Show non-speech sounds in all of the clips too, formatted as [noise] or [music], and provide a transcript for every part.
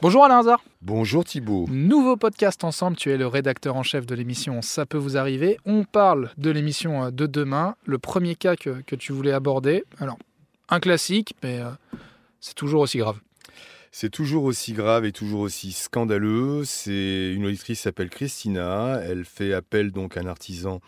Bonjour Alain Hazard. Bonjour Thibault. Nouveau podcast ensemble, tu es le rédacteur en chef de l'émission Ça peut vous arriver. On parle de l'émission euh, de demain, le premier cas que, que tu voulais aborder. Alors, un classique, mais euh, c'est toujours aussi grave. C'est toujours aussi grave et toujours aussi scandaleux. C'est une auditrice qui s'appelle Christina. Elle fait appel donc à un artisan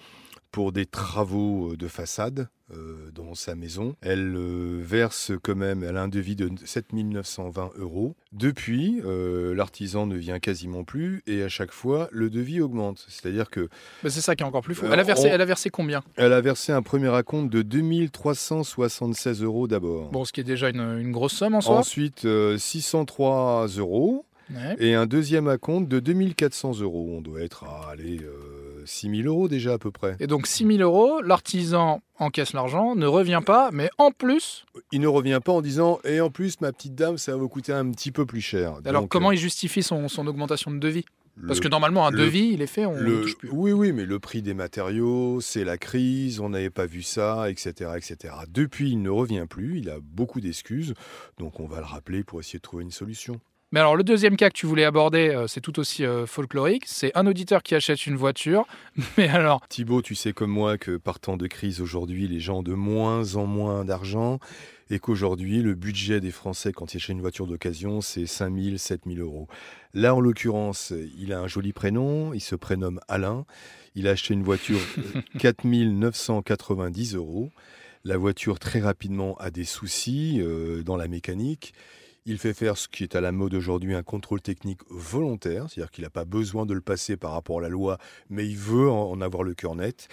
pour des travaux de façade euh, dans sa maison. Elle euh, verse quand même, elle a un devis de 7920 euros. Depuis, euh, l'artisan ne vient quasiment plus et à chaque fois, le devis augmente. C'est-à-dire que... C'est ça qui est encore plus fou. Elle a versé, on- elle a versé combien? Elle a versé un premier acompte de 2376 euros d'abord. Bon, ce qui est déjà une, une grosse somme en soi. Ensuite, euh, 603 euros. Ouais. Et un deuxième acompte de 2400 euros. On doit être à aller, euh, 6000 euros déjà à peu près. Et donc 6 000 euros, l'artisan encaisse l'argent, ne revient pas, mais en plus, Il ne revient pas en disant Et en plus, ma petite dame, ça va vous coûter un petit peu plus cher. alors Donc, comment euh, il justifie son, son augmentation de devis? Parce le- que normalement, un le- devis, il est fait, on le- touche plus. Oui, oui, mais le prix des matériaux, c'est la crise, on n'avait pas vu ça, etc., etc. Depuis, il ne revient plus, il a beaucoup d'excuses, donc on va le rappeler pour essayer de trouver une solution. Mais alors, le deuxième cas que tu voulais aborder, euh, c'est tout aussi euh, folklorique. C'est un auditeur qui achète une voiture. [laughs] Mais alors, Thibaut, tu sais comme moi que par temps de crise aujourd'hui, les gens ont de moins en moins d'argent et qu'aujourd'hui, le budget des Français quand ils achètent une voiture d'occasion, c'est 5 000, 7 000 euros. Là, en l'occurrence, il a un joli prénom, il se prénomme Alain. Il a acheté une voiture [laughs] euh, 4 990 euros. La voiture, très rapidement, a des soucis euh, dans la mécanique. Il fait faire ce qui est à la mode aujourd'hui, un contrôle technique volontaire, c'est-à-dire qu'il n'a pas besoin de le passer par rapport à la loi, mais il veut en avoir le cœur net.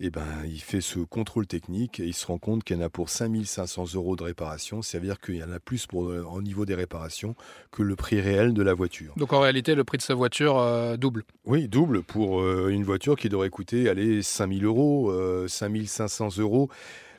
Et ben, il fait ce contrôle technique et il se rend compte qu'il y en a pour 5500 euros de réparation. Ça veut dire qu'il y en a plus pour, euh, au niveau des réparations que le prix réel de la voiture. donc en réalité, le prix de sa voiture euh, double. Oui, double pour euh, une voiture qui devrait coûter allez, 5000 euros, euh, 5500 euros.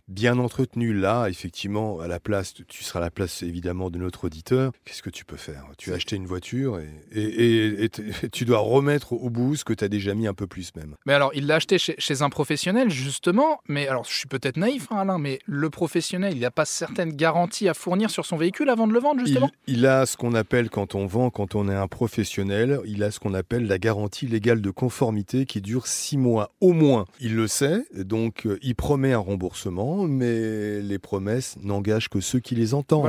Bien entretenu là, effectivement, à la place, tu seras à la place évidemment de notre auditeur. Qu'est-ce que tu peux faire? Tu as acheté une voiture et, et- et- et t- tu dois remettre au bout ce que tu as déjà mis un peu plus même. Mais alors, il l'a acheté chez, chez un professionnel, justement. Mais alors, je suis peut-être naïf, hein, Alain, mais le professionnel, il n'a pas certaines garanties à fournir sur son véhicule avant de le vendre, justement? Il a ce qu'on appelle, quand on vend, quand on est un professionnel, il a ce qu'on appelle la garantie légale de conformité qui dure six mois au moins. Il le sait, donc euh, il promet un remboursement, mais les promesses n'engagent que ceux qui les entendent.